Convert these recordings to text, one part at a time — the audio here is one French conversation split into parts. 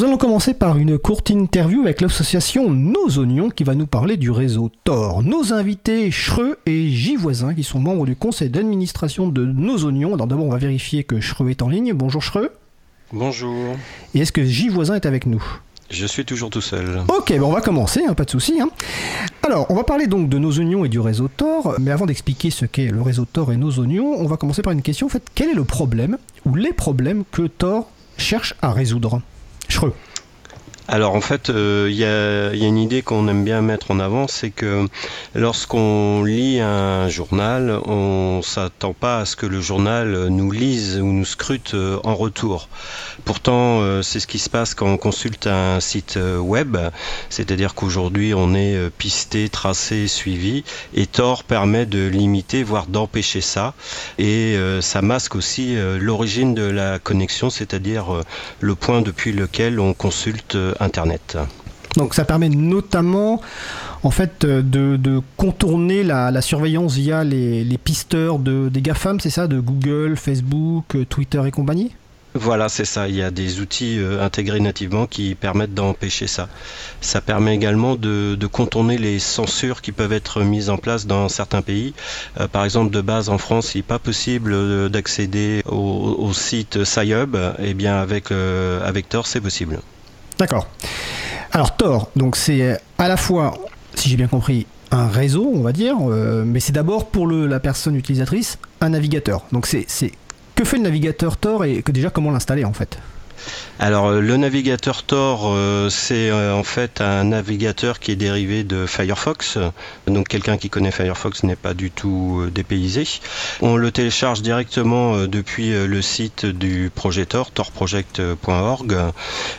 Nous allons commencer par une courte interview avec l'association Nos Oignons qui va nous parler du réseau Tor. Nos invités Chreux et J Voisin qui sont membres du conseil d'administration de Nos Oignons. Alors d'abord on va vérifier que Chreux est en ligne. Bonjour Chreux. Bonjour. Et est-ce que J Voisin est avec nous? Je suis toujours tout seul. Ok, bon on va commencer, hein, pas de souci. Hein. Alors, on va parler donc de nos oignons et du réseau Tor, mais avant d'expliquer ce qu'est le réseau Tor et nos oignons, on va commencer par une question. En fait, quel est le problème ou les problèmes que Tor cherche à résoudre? Schreux. Alors en fait, il euh, y, a, une idée qu'on aime bien mettre en avant, c'est que lorsqu'on lit un journal, on s'attend pas à ce que le journal nous lise ou nous scrute euh, en retour. Pourtant, euh, c'est ce qui se passe quand on consulte un site web, c'est-à-dire qu'aujourd'hui on est pisté, tracé, suivi, et Tor permet de limiter, voire d'empêcher ça, et ça masque aussi l'origine de la connexion, c'est-à-dire le point depuis lequel on consulte Internet. Donc ça permet notamment en fait de, contourner la, surveillance via les, pisteurs de, des GAFAM, c'est ça, de Google, Facebook, Twitter et compagnie? Voilà, c'est ça. Il y a des outils euh, intégrés nativement qui permettent d'empêcher ça. Ça permet également de, contourner les censures qui peuvent être mises en place dans certains pays. Euh, par exemple, de base en France, il n'est pas possible euh, d'accéder au, site SciHub. Eh bien, avec, avec Tor, c'est possible. D'accord. Alors Tor, donc c'est à la fois, si j'ai bien compris, un réseau, on va dire, euh, mais c'est d'abord pour la personne utilisatrice un navigateur. Donc c'est que fait le navigateur Tor et que déjà comment l'installer en fait? Alors euh, le navigateur Tor, euh, c'est euh, en fait un navigateur qui est dérivé de Firefox. Donc quelqu'un qui connaît Firefox n'est pas du tout dépaysé. On le télécharge directement depuis le site du projet Tor, torproject.org.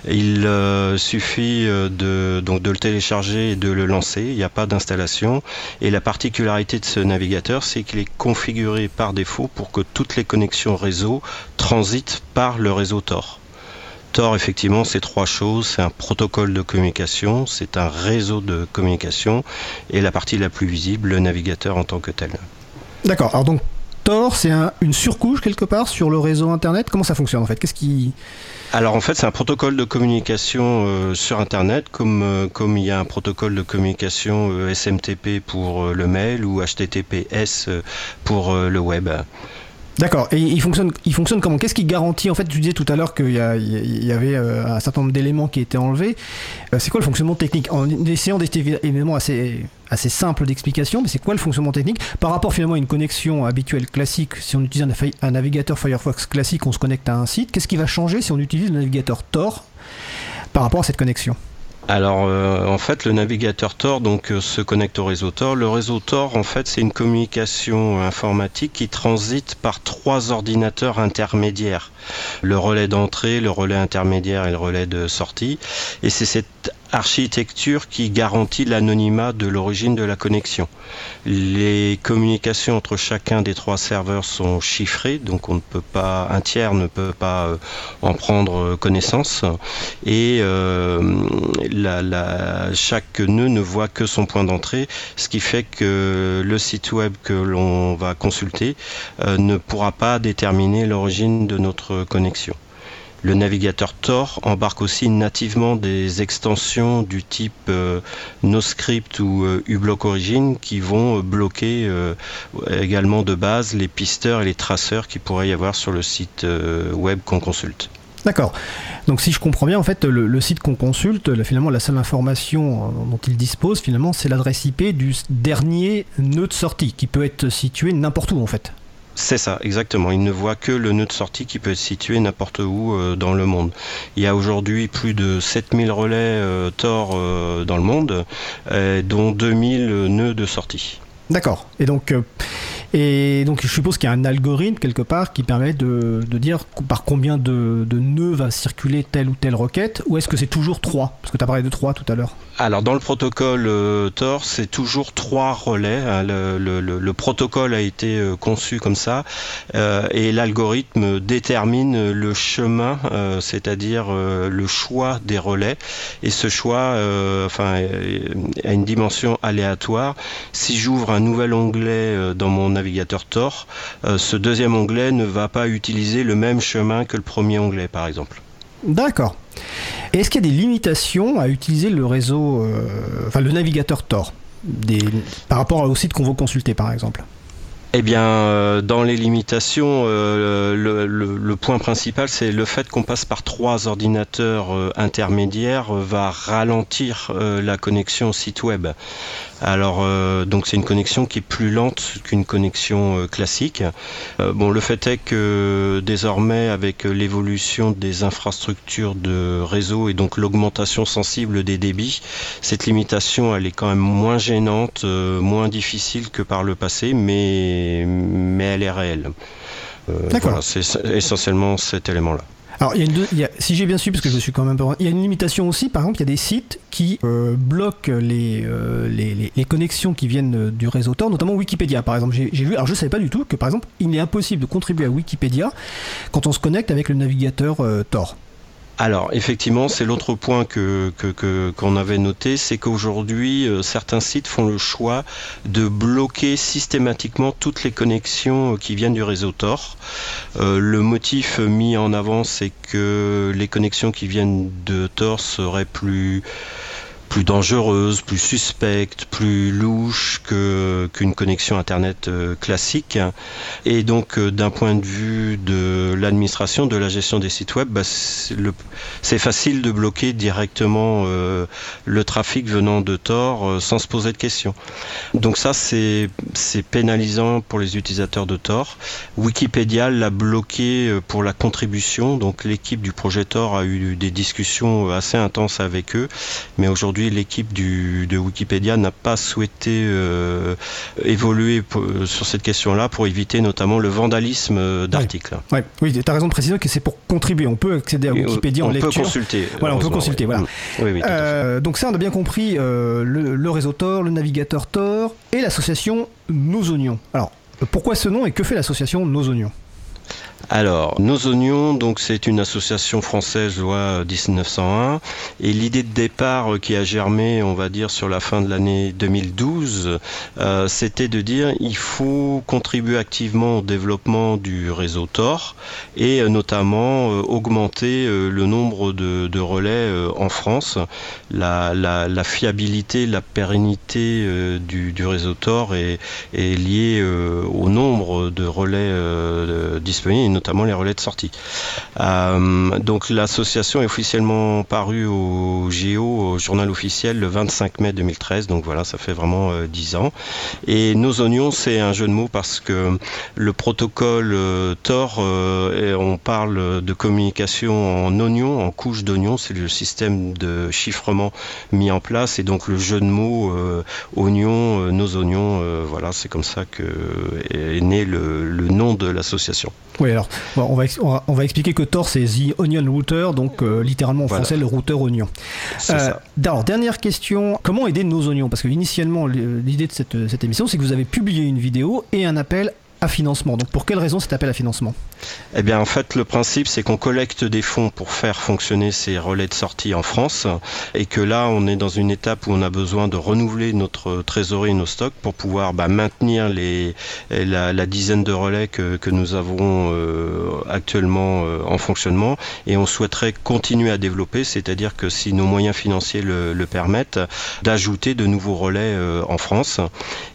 Il suffit de, donc de le télécharger et de le lancer. Il n'y a pas d'installation. Et la particularité de ce navigateur, c'est qu'il est configuré par défaut pour que toutes les connexions réseau transitent par le réseau Tor. Tor, effectivement, c'est trois choses. C'est un protocole de communication, c'est un réseau de communication et la partie la plus visible, le navigateur en tant que tel. D'accord. Alors donc, Tor, c'est une surcouche quelque part sur le réseau Internet. Comment ça fonctionne en fait? Qu'est-ce qui alors en fait, c'est un protocole de communication euh, sur Internet, comme, euh, comme il y a un protocole de communication euh, SMTP pour le mail ou HTTPS pour le web. D'accord. Et il fonctionne, il fonctionne comment? Qu'est-ce qui garantit En fait, tu disais tout à l'heure qu'il y, y, avait euh, un certain nombre d'éléments qui étaient enlevés. Euh, c'est quoi le fonctionnement technique? En essayant d'être évidemment assez, assez simple d'explication, mais c'est quoi le fonctionnement technique? Par rapport finalement à une connexion habituelle classique Si on utilise un, un navigateur Firefox classique, on se connecte à un site. Qu'est-ce qui va changer si on utilise le navigateur Tor par rapport à cette connexion? Alors euh, en fait le navigateur Tor donc euh, se connecte au réseau Tor. Le réseau Tor en fait c'est une communication informatique qui transite par trois ordinateurs intermédiaires. Le relais d'entrée, le relais intermédiaire et le relais de sortie. Et c'est cette architecture qui garantit l'anonymat de l'origine de la connexion. Les communications entre chacun des trois serveurs sont chiffrées, donc on ne peut pas, un tiers ne peut pas euh, en prendre connaissance, et euh, chaque nœud ne voit que son point d'entrée, ce qui fait que le site web que l'on va consulter euh, ne pourra pas déterminer l'origine de notre connexion. Le navigateur Tor embarque aussi nativement des extensions du type euh, NoScript ou euh, uBlock Origin qui vont euh, bloquer également de base les pisteurs et les traceurs qui pourrait y avoir sur le site web qu'on consulte. D'accord. Donc si je comprends bien, en fait, le, site qu'on consulte, finalement, la seule information dont il dispose, finalement, c'est l'adresse IP du dernier nœud de sortie, qui peut être situé n'importe où, en fait. C'est ça, exactement. Il ne voit que le nœud de sortie qui peut être situé n'importe où euh, dans le monde. Il y a aujourd'hui plus de 7000 relais euh, euh, dans le monde, dont 2000 nœuds de sortie. D'accord. Et donc, et donc, je suppose qu'il y a un algorithme quelque part qui permet de, dire par combien de, nœuds va circuler telle ou telle requête, ou est-ce que c'est toujours 3 Parce que tu as parlé de 3 tout à l'heure. Alors, dans le protocole euh, Tor, c'est toujours 3 relais. Hein. Le, protocole a été euh, conçu comme ça, euh, et l'algorithme détermine le chemin, c'est-à-dire le choix des relais. Et ce choix a une dimension aléatoire. Si j'ouvre un nouvel onglet dans mon navigateur Tor, euh, ce deuxième onglet ne va pas utiliser le même chemin que le premier onglet, par exemple. D'accord. Est-ce qu'il y a des limitations à utiliser le réseau, enfin le navigateur Tor des, par rapport au site qu'on veut consulter par exemple? Eh bien, euh, dans les limitations, euh, le, point principal, c'est le fait qu'on passe par trois ordinateurs euh, intermédiaires va ralentir la connexion site web. Alors, donc c'est une connexion qui est plus lente qu'une connexion classique. Euh, bon, le fait est que désormais, avec l'évolution des infrastructures de réseau et donc l'augmentation sensible des débits, cette limitation, elle est quand même moins gênante, moins difficile que par le passé, mais, mais elle est réelle. voilà, c'est essentiellement cet élément-là. Alors, il y a si j'ai bien su, parce que je suis quand même. Il y a une limitation aussi, par exemple, il y a des sites qui euh, bloquent les, euh, les, les, connexions qui viennent du réseau Tor, notamment Wikipédia, par exemple. J'ai vu, alors je ne savais pas du tout que, par exemple, il est impossible de contribuer à Wikipédia quand on se connecte avec le navigateur euh, Tor. Alors effectivement, c'est l'autre point que, qu'on avait noté, c'est qu'aujourd'hui, euh, certains sites font le choix de bloquer systématiquement toutes les connexions euh, qui viennent du réseau Tor. Euh, le motif mis en avant, c'est que les connexions qui viennent de Tor seraient plus plus dangereuse, plus suspecte, plus louche que qu'une connexion internet euh, classique. Et donc euh, d'un point de vue de l'administration, de la gestion des sites web, bah, c'est facile de bloquer directement euh, le trafic venant de Tor sans se poser de questions. Donc ça c'est pénalisant pour les utilisateurs de Tor. Wikipédia l'a bloqué pour la contribution. Donc l'équipe du projet Tor a eu des discussions assez intenses avec eux, mais aujourd'hui l'équipe de Wikipédia n'a pas souhaité euh, évoluer sur cette question-là pour éviter notamment le vandalisme euh, d'articles. Oui, tu as raison de préciser que c'est pour contribuer. On peut accéder à Wikipédia en lecture. On peut consulter. Voilà, on peut consulter. Voilà. Euh, donc ça, on a bien compris le, le réseau Tor, le navigateur Tor et l'association Nos Oignons. Alors, pourquoi ce nom et que fait l'association Nos Oignons? Alors, Nos Oignons, donc c'est une association française loi 1901 et l'idée de départ euh, qui a germé, on va dire sur la fin de l'année 2012, euh, c'était de dire il faut contribuer activement au développement du réseau Tor et euh, notamment augmenter le nombre de, relais en France. La, fiabilité, la pérennité du, réseau Tor est liée au nombre de relais disponibles notamment les relais de sortie. Euh, donc l'association est officiellement parue au GEO, au journal officiel, le 25 mai 2013. Donc voilà, ça fait vraiment 10 euh, ans. Et nos oignons, c'est un jeu de mots parce que le protocole euh, Tor, on parle de communication en oignons, en couches d'oignons. C'est le système de chiffrement mis en place. Et donc le jeu de mots oignons, nos oignons, voilà, c'est comme ça que est né le, le nom de l'association. Oui, alors on, va, on, va, expliquer que Tor c'est The Onion Router, donc euh, littéralement en français le routeur oignon. Euh, alors, dernière question, comment aider nos oignons? Parce que initialement, l'idée de cette, cette émission, c'est que vous avez publié une vidéo et un appel financement. Donc pour quelle raison cet appel à financement? Eh bien en fait le principe c'est qu'on collecte des fonds pour faire fonctionner ces relais de sortie en France et que là on est dans une étape où on a besoin de renouveler notre trésorerie, nos stocks pour pouvoir bah, maintenir la, dizaine de relais que, nous avons euh, actuellement euh, en fonctionnement et on souhaiterait continuer à développer, c'est-à-dire que si nos moyens financiers le, le permettent, d'ajouter de nouveaux relais euh, en France.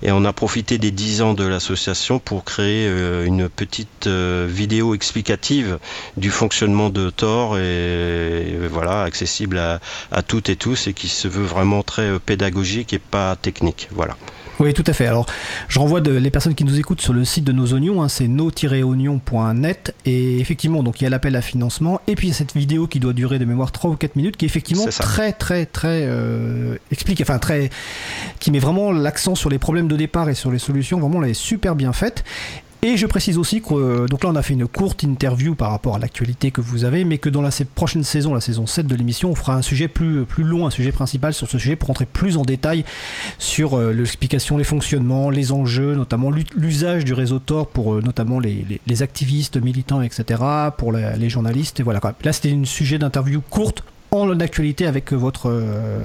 Et on a profité des 10 ans de l'association pour créer euh, une petite euh, vidéo explicative du fonctionnement de Tor et, voilà accessible à, à, toutes et tous et qui se veut vraiment très euh, pédagogique et pas technique. Voilà. Oui, tout à fait. Alors, je renvoie les personnes qui nous écoutent sur le site de nos oignons, hein, c'est no-oignon.net, et effectivement, donc il y a l'appel à financement, et puis il y a cette vidéo qui doit durer de mémoire 3 ou 4 minutes, qui est effectivement très, très, très euh, explique, enfin très, qui met vraiment l'accent sur les problèmes de départ et sur les solutions. Vraiment, elle est super bien faite. Et je précise aussi que euh, donc là on a fait une courte interview par rapport à l'actualité que vous avez, mais que dans la prochaine saison, la saison 7 de l'émission, on fera un sujet plus, plus long, un sujet principal sur ce sujet pour rentrer plus en détail sur euh, l'explication, les fonctionnements, les enjeux, notamment l'usage du réseau Tor pour euh, notamment les, les, activistes, militants, etc., pour les journalistes. Et voilà. Là c'était un sujet d'interview courte en actualité avec votre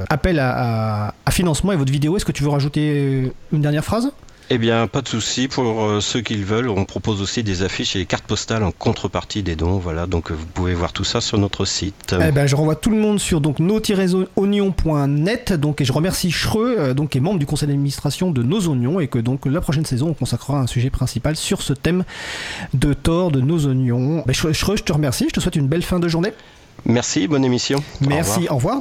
appel à, financement et votre vidéo. Est-ce que tu veux rajouter une dernière phrase? Eh bien, pas de souci. Pour euh, ceux qui le veulent, on propose aussi des affiches et des cartes postales en contrepartie des dons. Voilà, donc euh, vous pouvez voir tout ça sur notre site. Eh ben, je renvoie tout le monde sur donc nos-oignons.net. Donc, et je remercie Schreux, euh, donc, qui est membre du conseil d'administration de Nos Oignons, et que donc la prochaine saison, on consacrera un sujet principal sur ce thème de tort de Nos Oignons. Ben, Schreux, je te remercie. Je te souhaite une belle fin de journée. Merci, bonne émission. Merci, Au revoir.